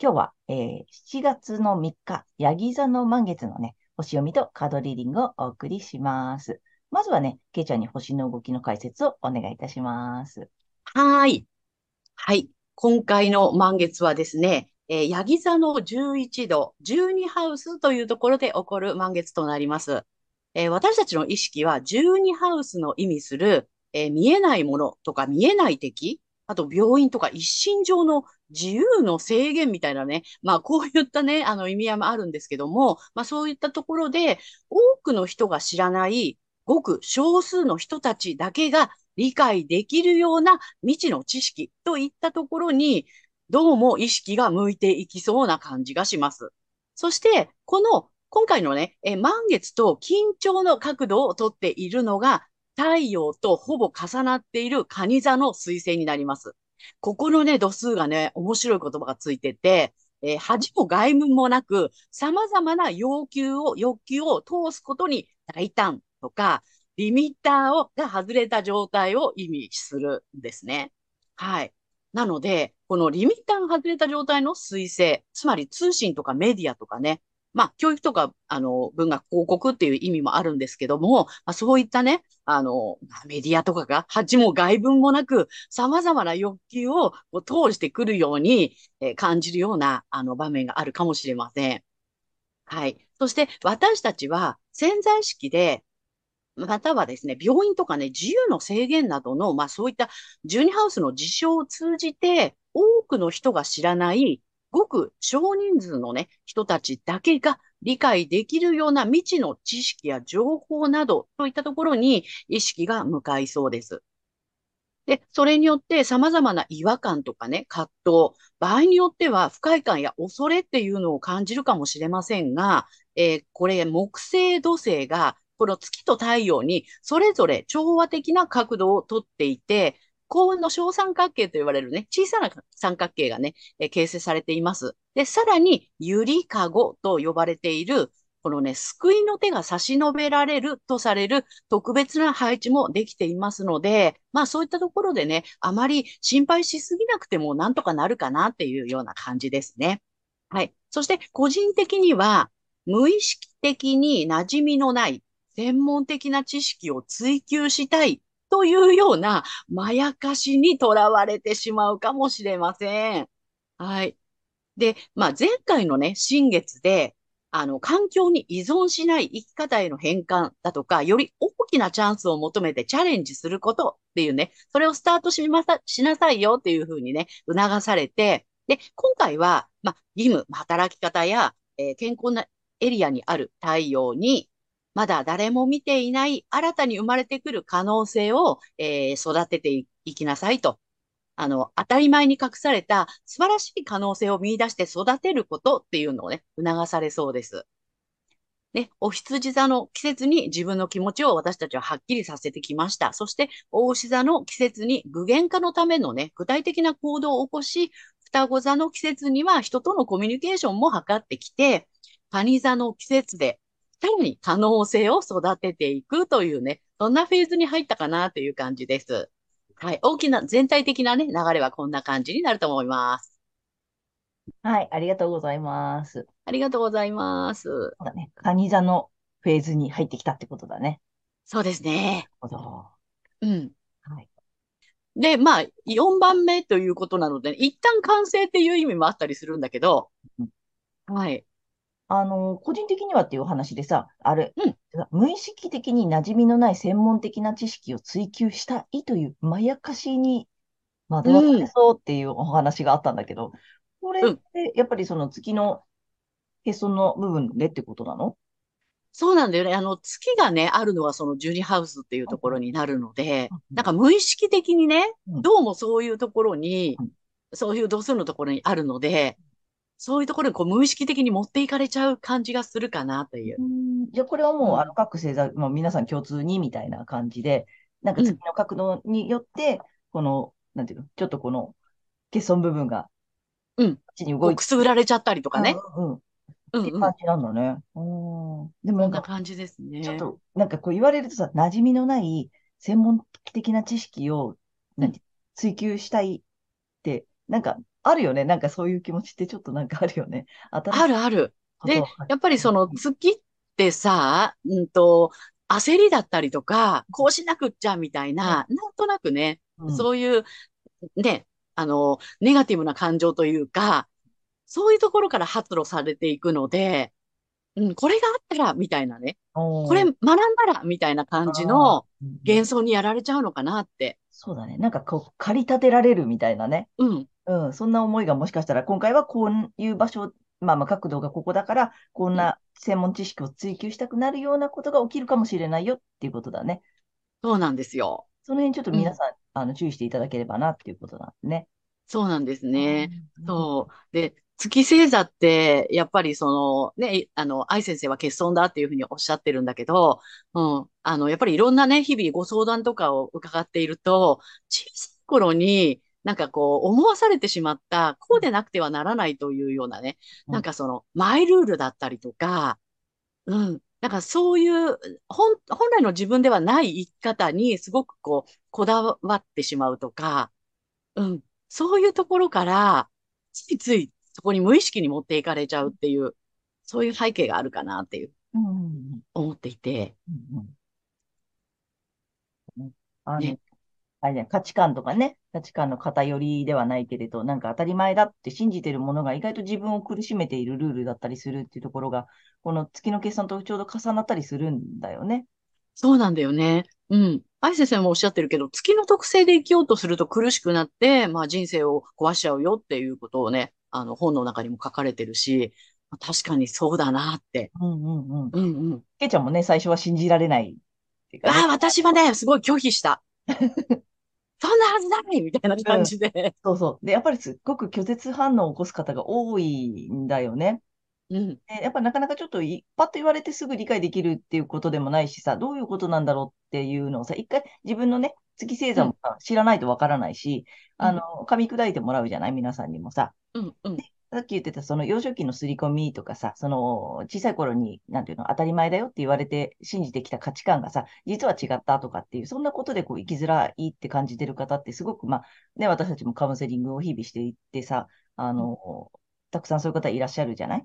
今日は、えー、7月の3日、ヤギ座の満月のね、星読みとカードリーディングをお送りします。まずはね、ケイちゃんに星の動きの解説をお願いいたします。はい。はい。今回の満月はですね、えー、ヤギ座の11度、12ハウスというところで起こる満月となります。えー、私たちの意識は12ハウスの意味する、えー、見えないものとか見えない敵あと病院とか一身上の自由の制限みたいなね、まあこういったね、あの意味合いもあるんですけども、まあそういったところで多くの人が知らないごく少数の人たちだけが理解できるような未知の知識といったところに、どうも意識が向いていきそうな感じがします。そして、この今回のね、え満月と緊張の角度をとっているのが、太陽とほぼ重なっている蟹座の彗星になります。ここのね、度数がね、面白い言葉がついてて、えー、恥も外務もなく、様々な要求を、欲求を通すことに大胆とか、リミッターをが外れた状態を意味するんですね。はい。なので、このリミッターが外れた状態の彗星、つまり通信とかメディアとかね、まあ、教育とか、あの、文学広告っていう意味もあるんですけども、まあ、そういったね、あの、メディアとかが、恥も外文もなく、様々な欲求を通してくるように、えー、感じるような、あの、場面があるかもしれません。はい。そして、私たちは潜在意識で、またはですね、病院とかね、自由の制限などの、まあそういったジュニハウスの事象を通じて、多くの人が知らないごく少人数のね、人たちだけが理解できるような未知の知識や情報などといったところに意識が向かいそうです。で、それによって様々な違和感とかね、葛藤、場合によっては不快感や恐れっていうのを感じるかもしれませんが、えー、これ木星土星がこの月と太陽にそれぞれ調和的な角度をとっていて、幸運の小三角形と言われるね、小さな三角形がね、え形成されています。で、さらに、ゆりかごと呼ばれている、このね、救いの手が差し伸べられるとされる特別な配置もできていますので、まあそういったところでね、あまり心配しすぎなくてもなんとかなるかなっていうような感じですね。はい。そして個人的には、無意識的に馴染みのない専門的な知識を追求したいというようなまやかしにとらわれてしまうかもしれません。はい。で、まあ、前回のね、新月で、あの、環境に依存しない生き方への変換だとか、より大きなチャンスを求めてチャレンジすることっていうね、それをスタートしまさ、しなさいよっていうふうにね、促されて、で、今回は、まあ、義務、働き方や、えー、健康なエリアにある太陽に、まだ誰も見ていない新たに生まれてくる可能性を、えー、育てていきなさいと。あの、当たり前に隠された素晴らしい可能性を見出して育てることっていうのをね、促されそうです。ね、お羊座の季節に自分の気持ちを私たちははっきりさせてきました。そして、大牛座の季節に具現化のためのね、具体的な行動を起こし、双子座の季節には人とのコミュニケーションも図ってきて、蟹座の季節でさらに可能性を育てていくというね、そんなフェーズに入ったかなという感じです。はい。大きな、全体的なね、流れはこんな感じになると思います。はい。ありがとうございます。ありがとうございます。そうだね。カニ座のフェーズに入ってきたってことだね。そうですね。なるほど。うん。はい。で、まあ、4番目ということなので、一旦完成っていう意味もあったりするんだけど、うん、はい。あの、個人的にはっていう話でさ、あれ、うん、無意識的に馴染みのない専門的な知識を追求したいというまやかしに惑わされそうっていうお話があったんだけど、これってやっぱりその月のへその部分でってことなの？そうなんだよね。あの、月がね、あるのはそのジュニハウスっていうところになるので、なんか無意識的にね、どうもそういうところに、そういう度数のところにあるので、そういうところにこう無意識的に持っていかれちゃう感じがするかなという。じゃあこれはもう、あの各星座、まあ、皆さん共通にみたいな感じで、なんか月の角度によって、この、なんていうの、ちょっとこの欠損部分が、うん。こっちに動いて。くすぐられちゃったりとかね。うん、うん。っていう感じなんだね。うん。でもなんか、感じですね。ちょっと、なんかこう言われるとさ、馴染みのない専門的な知識を、なんて、追求したいって、なんか、あるよね。なんかそういう気持ちってちょっとなんかあるよね。あるある。で、やっぱりその月ってさ、うんと、焦りだったりとか、こうしなくっちゃみたいな、うん、なんとなくね、うん、そういう、ね、あの、ネガティブな感情というか、そういうところから発露されていくので、うん、これがあったら、みたいなね。これ学んだら、みたいな感じの幻想にやられちゃうのかなって。そうだね。なんかこう、駆り立てられるみたいなね。うん。うん。そんな思いがもしかしたら、今回はこういう場所、まあまあ角度がここだから、こんな専門知識を追求したくなるようなことが起きるかもしれないよっていうことだね。そうなんですよ。その辺ちょっと皆さん、うん、あの注意していただければなっていうことなんですね。そうなんですね。そう。で、月星座って、やっぱりその、ね、あの、愛先生は欠損だっていうふうにおっしゃってるんだけど、うん、あの、やっぱりいろんなね、日々ご相談とかを伺っていると、小さい頃に、なんかこう、思わされてしまった、こうでなくてはならないというようなね、なんかその、マイルールだったりとか、うん、なんかそういう、本、本来の自分ではない生き方にすごくこう、こだわってしまうとか、うん、そういうところから、ついついそこに無意識に持っていかれちゃうっていう、そういう背景があるかなっていう、思っていて。あの、ね、あれね、価値観とかね、価値観の偏りではないけれど、なんか当たり前だって信じてるものが意外と自分を苦しめているルールだったりするっていうところが、この月の決算とちょうど重なったりするんだよね。そうなんだよね。うん。愛先生もおっしゃってるけど、月の特性で生きようとすると苦しくなって、まあ人生を壊しちゃうよっていうことをね、あの、本の中にも書かれてるし、確かにそうだなって。うんうんうん。うんうん。けいちゃんもね、最初は信じられないね、ああ、私はね、すごい拒否した。そんなはずないみたいな感じで、うん、そうそう。で、やっぱりすっごく拒絶反応を起こす方が多いんだよね。うん、でやっぱなかなかちょっとパッと言われてすぐ理解できるっていうことでもないしさ、どういうことなんだろうっていうのをさ、一回自分のね、月星座も知らないとわからないし、うん、あの、噛み砕いてもらうじゃない？皆さんにもさ。うんうん、さっき言ってた、その幼少期の刷り込みとかさ、その小さい頃に、なんていうの、当たり前だよって言われて信じてきた価値観がさ、実は違ったとかっていう、そんなことでこう生きづらいって感じてる方ってすごく、まあ、ね、私たちもカウンセリングを日々していってさ、あの、たくさんそういう方いらっしゃるじゃない？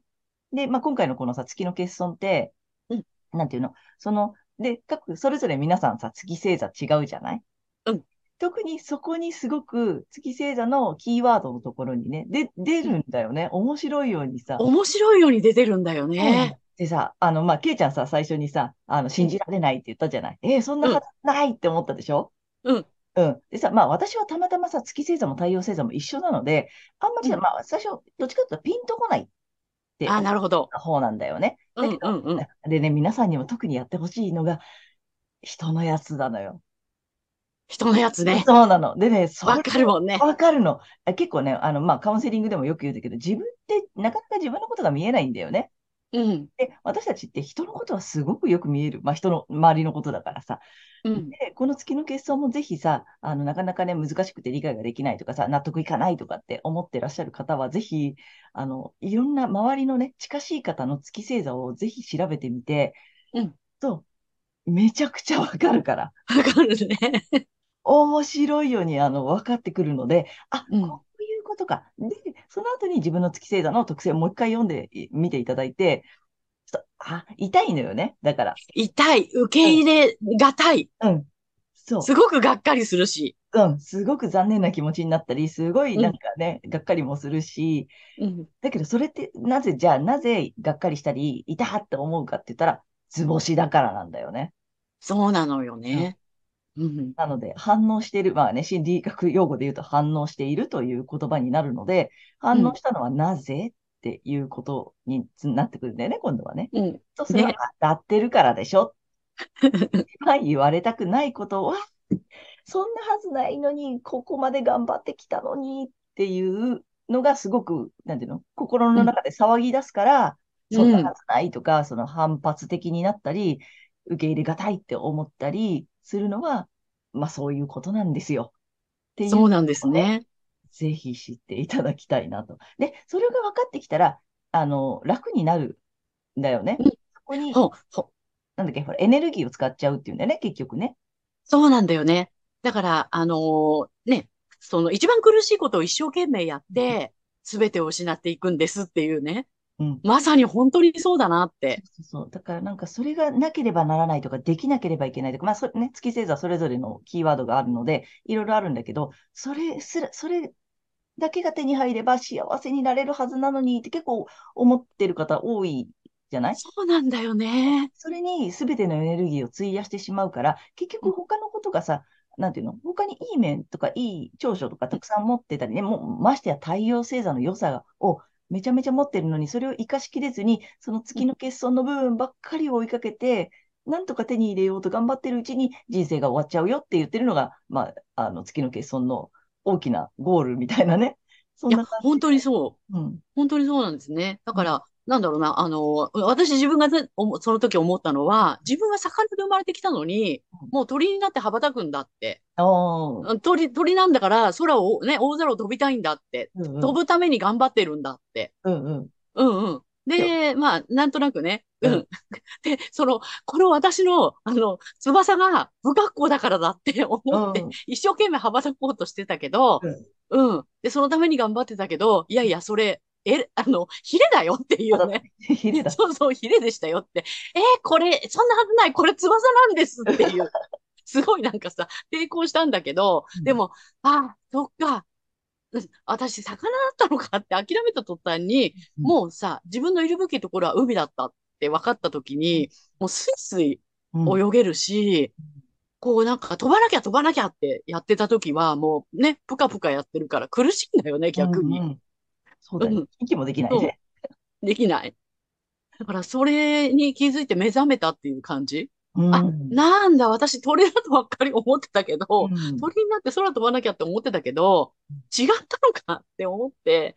で、まあ、今回のこのさ、月の欠損って、うん、なんていうの、その、で、各、それぞれ皆さんさ、月星座違うじゃない？うん。特にそこにすごく月星座のキーワードのところにね、で、出るんだよね。面白いようにさ。面白いように出てるんだよね。うん、でさ、あの、まあ、ケイちゃんさ、最初にさ、あの、信じられないって言ったじゃない？えー、そんなはずないって思ったでしょ？うん。うん。でさ、まあ私はたまたまさ、月星座も太陽星座も一緒なので、あんまり、うん、まあ最初、どっちかというとピンとこないってあ、なるほど。方なんだよね。うんうんうん。でね、皆さんにも特にやってほしいのが、人のやつなのよ。人のやつね。そうなの。でね、わかるもんね。わかるの。結構ね、あの、まあ、カウンセリングでもよく言うんだけど、自分ってなかなか自分のことが見えないんだよね。うん。で、私たちって人のことはすごくよく見える。まあ、人の周りのことだからさ。うん、で、この月の結晶もぜひさ、あの、なかなかね、難しくて理解ができないとかさ、納得いかないとかって思ってらっしゃる方は、ぜひ、あの、いろんな周りのね、近しい方の月星座をぜひ調べてみて、うん。と、めちゃくちゃわかるから。わかるね。面白いように、あの、分かってくるので、あ、うん、こういうことか。で、その後に自分の月星座の特性をもう一回読んでみていただいて、あ、痛いのよね。だから。痛い。受け入れがたい。うん。そう。すごくがっかりするし。うん。すごく残念な気持ちになったり、すごいなんかね、うん、がっかりもするし、うん。だけどそれって、なぜ、じゃあなぜがっかりしたり、痛って思うかって言ったら、図星だからなんだよね。そうなのようんね。うん。なので、反応している、まあね、心理学用語で言うと反応しているという言葉になるので、反応したのはなぜっていうことにつなってくるんだよね、今度はね。うん。そうすれば、ね。当たってるからでしょ。一番言われたくないことは、そんなはずないのに、ここまで頑張ってきたのにっていうのがすごく、なんていうの、心のうん。中で騒ぎ出すから、そんなうん。はずないとか、その反発的になったり、受け入れがたいって思ったりするのは、まあそういうことなんですよ。っていうそうなんですね、ね。ぜひ知っていただきたいなと。で、それが分かってきたら、あの、楽になるんだよね。うん。そこに、ほ、ほ、なんだっけ、ほら、エネルギーを使っちゃうっていうんだよね、結局ね。そうなんだよね。だから、あのーね、その一番苦しいことを一生懸命やっうんて、すべてを失っていくんですっていうね。うん。まさに本当にそうだなって。そうそう。だからなんかそれがなければならないとか、できなければいけないとか、まあそれね、月星座それぞれのキーワードがあるので、いろいろあるんだけど、それすら、それだけが手に入れば幸せになれるはずなのにって結構思ってる方多いじゃない？そうなんだよね。それに全てのエネルギーを費やしてしまうから、結うん、局他のことがさ、なんていうの？他にいい面とかいい長所とかたくさん持ってたりね、もうましてや太陽星座の良さをめちゃめちゃ持ってるのに、それを活かしきれずに、そのうん、月の欠損の部分ばっかりを追いかけて、なんとか手に入れようと頑張ってるうちに人生が終わっちゃうよって言ってるのが、まあ、あの月の欠損の大きなゴールみたいなね。そんな感本じで。当にそう。うん。本当にそうなんですね。だうん。から、なんだろうな、あの、私自分がその時思ったのは、自分は魚で生まれてきたのに、もう鳥になって羽ばたくんだって。鳥、鳥なんだから空をね、大空を飛びたいんだって。うんうん。飛ぶために頑張ってるんだって。うんうん。うんうん。で、で、まあ、なんとなくね。う。うんん。で、その、この私の、あの、翼が不格好だからだって思って、うん。一生懸命羽ばたこうとしてたけど、うん。うん。で、そのために頑張ってたけど、いやいや、それ、え、あの、ヒレだよっていうね。ヒレだ。そうそう、ヒレでしたよって。えーこれ、そんなはずない、これ翼なんですっていう。すごいなんかさ、抵抗したんだけど、うん。でも、あ、そっか、うん私、魚だったのかって諦めた途端に、うん。もうさ、自分のいるべきところは海だったって分かった時に、もうスイスイうん。泳げるし、こうなんか飛ばなきゃ飛ばなきゃってやってた時は、もうね、ぷかぷかやってるから苦しいんだよね、う逆に。んうん。そうだよ。うん、息もできないそね。う、できない。だからそれに気づいて目覚めたっていう感じ？うあ、ん。なんだ、私鳥だとばっかり思ってたけうど、ん。鳥になって空飛ばなきゃって思ってたけど、違ったのかって思って、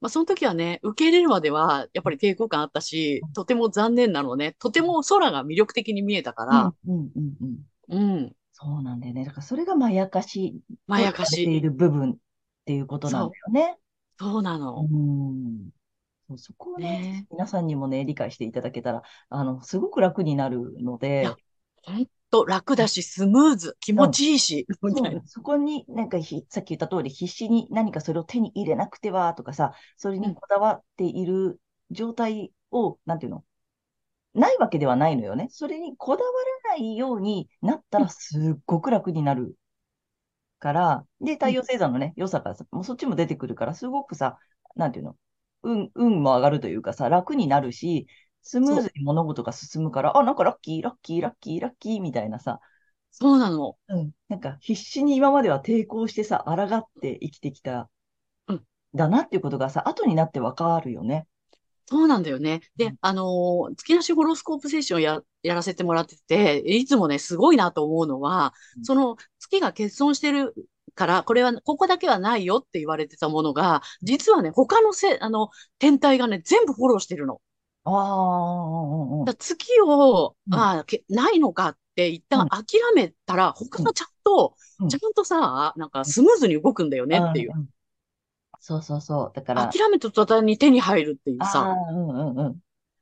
まあ、その時はね、受け入れるまでは、やっぱり抵抗感あったし、とても残念なのね。とても空が魅力的に見えたかうん。ら、うん。うん。うん。うん、そうなんだよね。だからそれがまやかしまやかしい。いる部分っていうことなんだよね。そうなうの。ん。そうそこをね、ね皆さんにもね、理解していただけたら、あの、すごく楽になるのえ。いや、で、ほんと楽だし、スムーズ、気持うん。ちいいし、みたいな。そうなの。そこになんかひ、さっき言った通り、必死に何かそれを手に入れなくてはとかさ、それうん、にこだわっている状態を、なんていうの、ないわけではないのよね。それにこだわらないようになったうん、らすっごく楽になるから、で、うん、太陽星座のね、良さからさ、もうそっちも出てくるから、すごくさ、なんていうの、運、運も上がるというかさ、楽になるし、スムーズに物事が進むから、あ、なんかラッキー、ラッキー、ラッキー、ラッキーみたいなさ、そうなの。うん。なんか必死に今までは抵抗してさ、抗って生きてきた、うんだなっていうことがさ、後になってわかるよね。そうなんだよね。で、うん。あのー月なしホロスコープセッションや、やらせてもらってて、いつもね、すごいなと思うのは、その月が欠損してるから、これは、ここだけはないよって言われてたものが、実はね、他のせ、あの、天体がね、全部フォローしてるの。ああ、月を、うん。ああ、けないのかって一うん。旦諦めたら、他うん。がちゃんと、うん。ちゃんとさ、なんかスムーズに動くんだよねっていう。うん。そうそうそう。だから、諦めた途端に手に入るっていうあさ。あ、うんうんうん。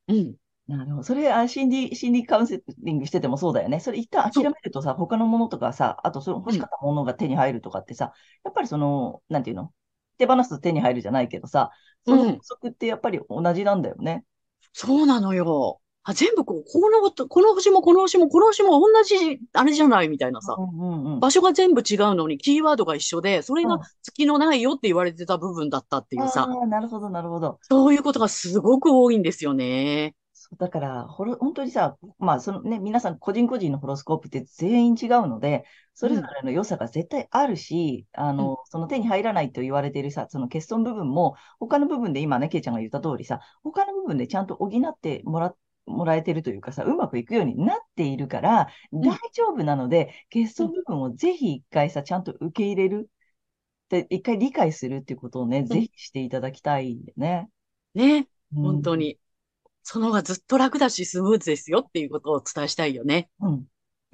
うん。なるほど。それ、あ、心理、心理カウンセリングしててもそうだよね。それ一旦諦。めるとさ、他のものとかさ、あとその欲うん。しかったものが手に入るとかってさ、やっぱりその、なんていうの？手放すと手に入るじゃないけどさ、その法うん。則ってやっぱり同じなんだよね。そうなのよ。あ、全部こう、このこと、この星もこの星もこの星も同じ、あれじゃないみたいなさ。うんうんうん。場所が全部違うのにキーワードが一緒で、それがうん。月のないよって言われてた部分だったっていうさ。ああ、なるほど、なるほど。そういうことがすごく多いんですよね。そうだから、ホロ、本当にさ、まあ、そのね、皆さん個人個人のホロスコープって全員違うので、それぞうん、れの良さが絶対あるし、あうん、の、その手に入らないと言われているさ、その欠損部分も、他の部分で今ね、ケイちゃんが言った通りさ、他の部分でちゃんと補ってもら、もらえてるというかさ、うまくいくようになっているから、大うん、丈夫なので、欠うん。損部分をぜひ一回さ、ちゃんと受け入れる。で、一回理解するっていうことをね、うんぜひしていただきたいよね。ね。うん。本当に。その方がずっと楽だし、スムーズですよっていうことをお伝えしたいよね。うん。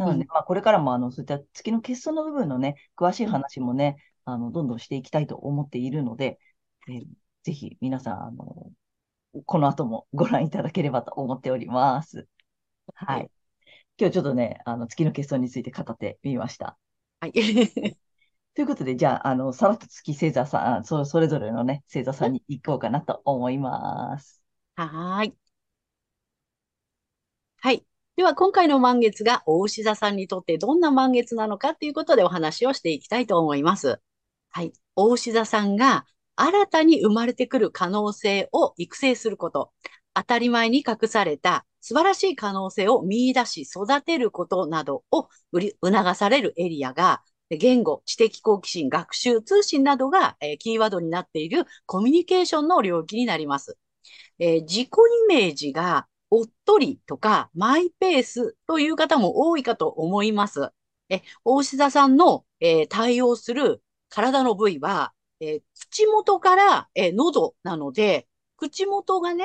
なので、うん、まあ、これからも、あの、そういった月の欠損の部分のね、詳しいうん。話もね、あの、どんどんしていきたいと思っているので、えーぜひ皆さん、あの、この後もご覧いただければと思っております。はい。はい。今日ちょっとね、あの、月の欠損について語ってみました。はい。ということで、じゃあ、あの、さらっと月星座さん、そ、それぞれのね、星座さんに行こうかなと思います。はーい。はい。では、今回の満月が大牛座さんにとってどんな満月なのかということでお話をしていきたいと思います。はい。大牛座さんが新たに生まれてくる可能性を育成すること。当たり前に隠された素晴らしい可能性を見出し育てることなどを促されるエリアが、言語、知的好奇心、学習、通信などが、えーキーワードになっているコミュニケーションの領域になります。えー自己イメージがおっとりとかマイペースという方も多いかと思います。え、大志田さんの、えー対応する体の部位は、えー口元から、えー喉なので、口元がね、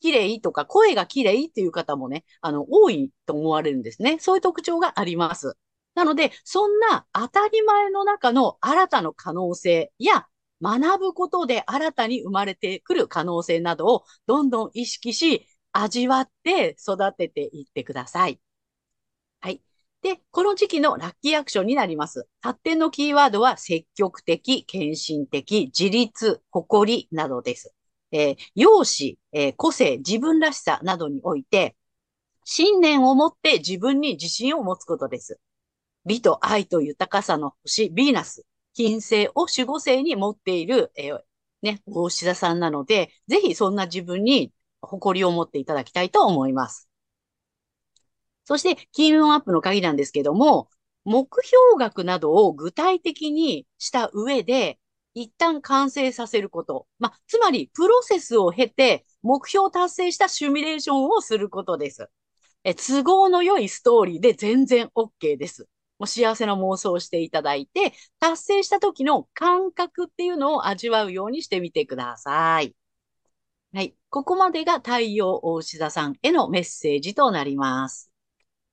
綺麗とか声が綺麗っていう方もね、あの、多いと思われるんですね。そういう特徴があります。なので、そんな当たり前の中の新たな可能性や学ぶことで新たに生まれてくる可能性などをどんどん意識し、味わって育てていってください。はい。で、この時期のラッキーアクションになります。発展のキーワードは積極的、献身的、自立、誇りなどです。えー、容姿、えー、個性、自分らしさなどにおいて、信念を持って自分に自信を持つことです。美と愛と豊かさの星、ヴィーナス、金星を守護星に持っている、えー、ね、大志田さんなので、ぜひそんな自分に誇りを持っていただきたいと思います。そして、金運アップの鍵なんですけども、目標額などを具体的にした上で、一旦完成させること。まあ、つまり、プロセスを経て、目標達成したシミュレーションをすることです。え、都合の良いストーリーで全然 OK です。もう幸せな妄想をしていただいて、達成した時の感覚っていうのを味わうようにしてみてください。はい。ここまでが太陽大志座さんへのメッセージとなります。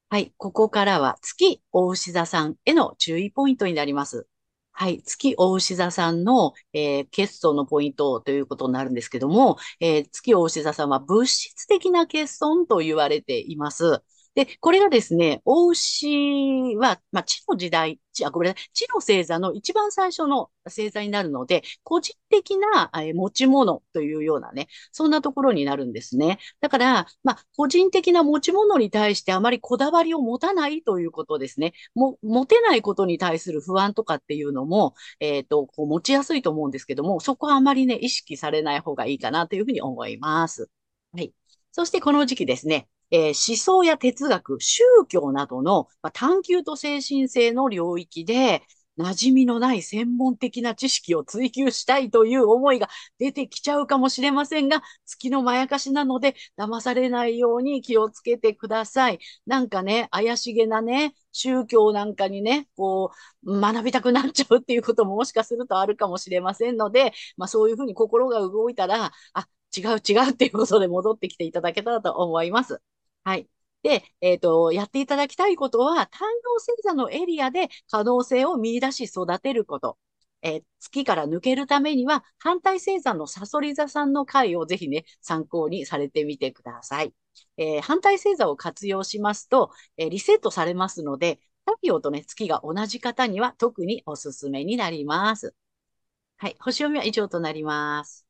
はい。ここからは月大牛座さんへの注意ポイントになります。はい。月大牛座さんの、えー、欠損のポイントということになるんですけども、えー、月大牛座さんは物質的な欠損と言われています。で、これがですね、大牛は、まあ、地の時代、あ、ごめんなさい、地の星座の一番最初の星座になるので、個人的な、え持ち物というようなね、そんなところになるんですね。だから、まあ、個人的な持ち物に対してあまりこだわりを持たないということですね。も、持てないことに対する不安とかっていうのも、えっと、こう持ちやすいと思うんですけども、そこはあまりね、意識されない方がいいかなというふうに思います。はい。そしてこの時期ですね、えー思想や哲学、宗教などの、まあ、探求と精神性の領域で、馴染みのない専門的な知識を追求したいという思いが出てきちゃうかもしれませんが、月のまやかしなので、騙されないように気をつけてください。なんかね、怪しげなね、宗教なんかにね、こう、学びたくなっちゃうっていうことももしかするとあるかもしれませんので、まあそういうふうに心が動いたら、あ、違う違うっていうことで戻ってきていただけたらと思います。はい。で、えっと、やっていただきたいことは、太陽星座のエリアで可能性を見出し育てること。えー月から抜けるためには、反対星座のサソリ座さんの回をぜひね、参考にされてみてください。えー反対星座を活用しますと、えーリセットされますので、太陽とね、月が同じ方には特におすすめになります。はい。星読みは以上となります。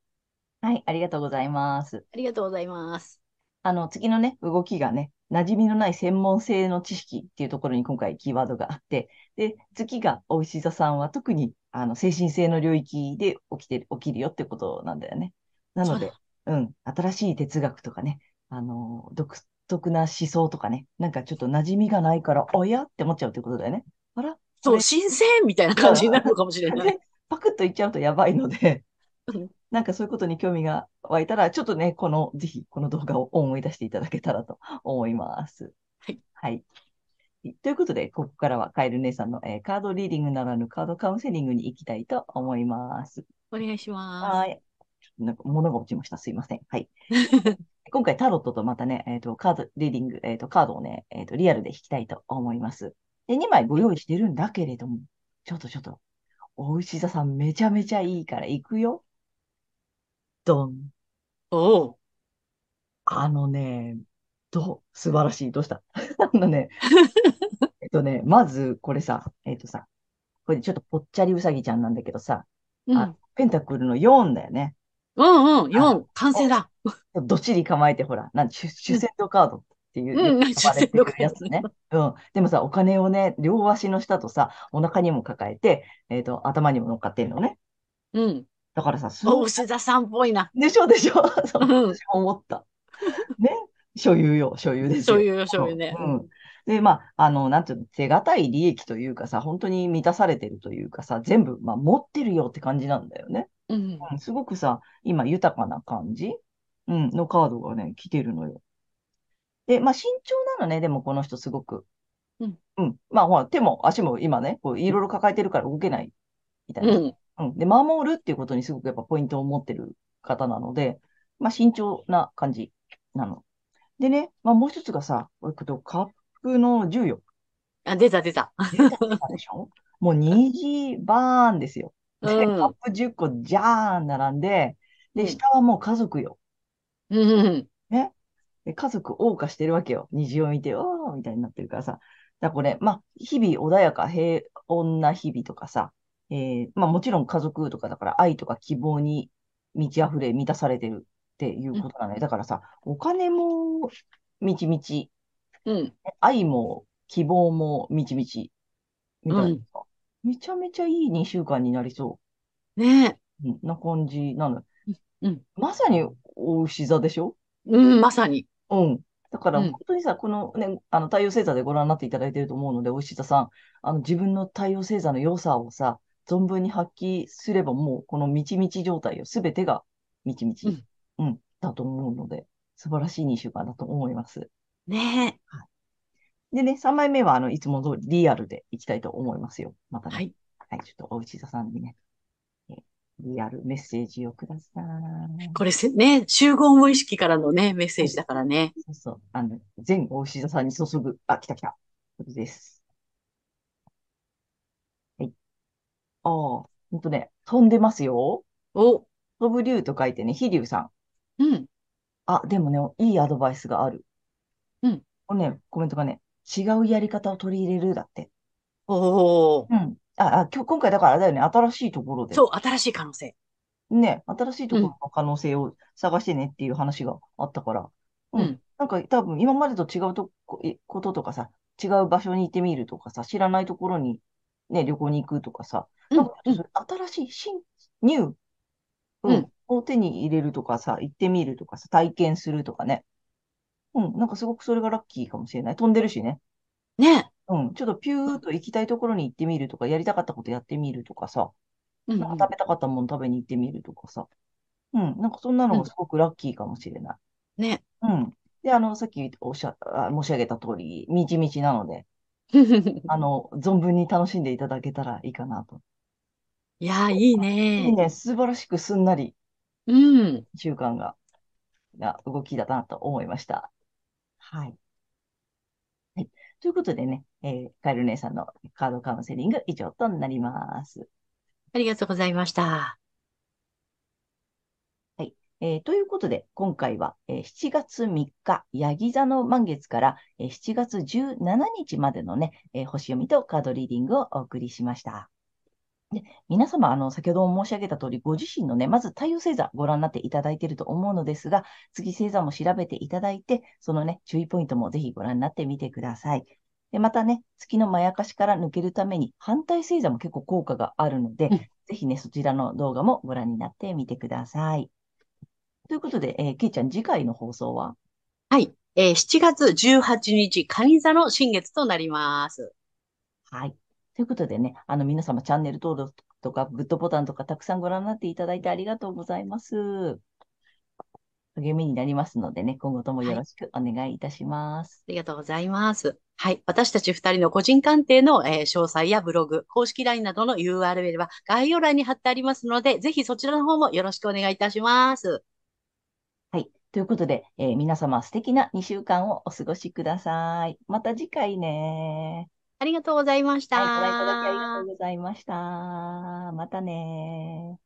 はい、ありがとうございます。ありがとうございます。あの、次のね、動きがね、馴染みのない専門性の知識っていうところに今回キーワードがあって、で、次がお牛座さんは特に、あの、精神性の領域で起きてる、起きるよってことなんだよね。なので、そうん、新しい哲学とかね、あの、独特な思想とかね、なんかちょっと馴染みがないから、おやって思っちゃうということだよね。あらそう、新鮮みたいな感じになるのかもしれない。パクッといっちゃうとやばいので、なんかそういうことに興味が湧いたら、ちょっとね、この、ぜひこの動画を思い出していただけたらと思います。はい。はい。ということで、ここからはカエル姉さんの、えー、カードリーディングならぬカードカウンセリングに行きたいと思います。お願いします。はい。なんか物が落ちました。すいません。はい。今回タロットとまたね、えっ、ー、と、カードリーディング、えっ、ー、と、カードをね、えっ、と、リアルで引きたいと思います。で、2枚ご用意してるんだけれども、ちょっとちょっと、お牛座さんめちゃめちゃいいから行くよ。ドン。おお。あのね、どう、素晴らしい。どうした？あのね、えっとね、まず、これさ、えっとさ、これちょっとぽっちゃりうさぎちゃんなんだけどさ、うん、ペンタクルの4だよね。うんうん、4、完成だ。どっちり構えて、ほら、なん主主戦闘カードっていう、うん、主戦闘カードね。うん。でもさ、お金をね、両足の下とさ、お腹にも抱えて、えっ、ー、と、頭にも乗っかってんのね。うん。だからさ、すごい。牛座さんっぽいな。でしょでしょ そう、私思った。ね。所有よ、所有ですよ。所有よ、所有ね。うん。で、まあ、あの、なんていうの、手堅い利益というかさ、本当に満たされてるというかさ、全部、まあ、持ってるよって感じなんだよね。うん、うん、すごくさ、今、豊かな感じ、うん、のカードがね、来てるのよ。で、まあ、慎重なのね、でもこの人すごく。うん。うん。まあ、ほら、手も足も今ね、こういろいろ抱えてるから動けない、みたいな。うん。うん。で、守るっていうことにすごくやっぱポイントを持ってる方なので、まあ、慎重な感じなの。でね、まあ、もう一つがさ、カップの10よ。あ、出た出た。出たでしょ？もう虹バーンですよ。で、うん、カップ10個じゃーん並んで、で、下はもう家族よ。うん。ね？で家族謳歌してるわけよ。虹を見て、おーみたいになってるからさ。だこれ、まあ、日々穏やか、平穏な日々とかさ、えー、まあもちろん家族とかだから愛とか希望に満ち溢れ、満たされてるっていうことなのよ。だからさ、お金もみちみち、うん、愛も希望もみちみち、みたいな、うん、めちゃめちゃいい2週間になりそう。ねえ。な感じなの。うん、まさにお牛座でしょ？うん、まさに。うん。だから、本当にさ、このね、あの、太陽星座でご覧になっていただいていると思うので、お牛座さん、あの、自分の太陽星座の良さをさ、存分に発揮すれば、もう、このみちみち状態を、すべてがみちみち。うん、だと思うので、素晴らしい2週間だと思います。ねえ。はい。でね、3枚目は、あの、いつも通りリアルでいきたいと思いますよ。またね。はい。はい、ちょっとおうち座さんにね、リアルメッセージをください。これせ、ね、集合無意識からのね、メッセージだからね。そうそう。あの、全お牛座さんに注ぐ。あ、来た来た。これです。はい。ああ、ほんとね、飛んでますよ。お。飛ぶ竜と書いてね、飛竜さん。うん。あ、でもね、いいアドバイスがある。うん。これね、コメントがね、違うやり方を取り入れるだって。おお。うん。あ、あ、今日、今回だからあれだよね、新しいところで。そう、新しい可能性。ね、新しいところの可能性を探してねっていう話があったから。うん。うん、なんか多分今までと違うとここととかさ、違う場所に行ってみるとかさ、知らないところにね、旅行に行くとかさ、なんか新しい、新、ニュー、うん、を手に入れるとかさ、行ってみるとかさ、体験するとかね。うん、なんかすごくそれがラッキーかもしれない。飛んでるしね。ね。うん、ちょっとピューっと行きたいところに行ってみるとか、やりたかったことやってみるとかさ、うん、なんか食べたかったもの食べに行ってみるとかさ。うん、なんかそんなのがすごくラッキーかもしれない。ね。うん。で、あの、さっきおっしゃ、申し上げた通り、みちみちなので、あの、存分に楽しんでいただけたらいいかなと。いやー、いいね。いいね。素晴らしくすんなりうん。習慣が、が動きだなと思いました。はい。はい。ということでね、えー、カエル姉さんのカードカウンセリング以上となります。ありがとうございました。はい。えー、ということで、今回は、えー、7月3日、ヤギ座の満月から、えー、7月17日までのね、えー、星読みとカードリーディングをお送りしました。で、皆様、あの、先ほども申し上げた通り、ご自身のね、まず太陽星座ご覧になっていただいていると思うのですが、月星座も調べていただいて、そのね、注意ポイントもぜひご覧になってみてください。で、またね、月のまやかしから抜けるために、反対星座も結構効果があるので、うん、ぜひね、そちらの動画もご覧になってみてください。ということで、えー、けいちゃん、次回の放送は？はい。えー7月18日、蟹座の新月となります。はい。ということでね、あの、皆様チャンネル登録とか、グッドボタンとかたくさんご覧になっていただいてありがとうございます。励みになりますのでね、今後ともよろはい。しくお願いいたします。ありがとうございます。はい。私たち二人の個人鑑定の、えー詳細やブログ、公式 LINE などの URL は概要欄に貼ってありますので、ぜひそちらの方もよろしくお願いいたします。はい。ということで、えー皆様素敵な2週間をお過ごしください。また次回ね。ありがとうございましはい。ご覧いただきありがとうた。ございました。またね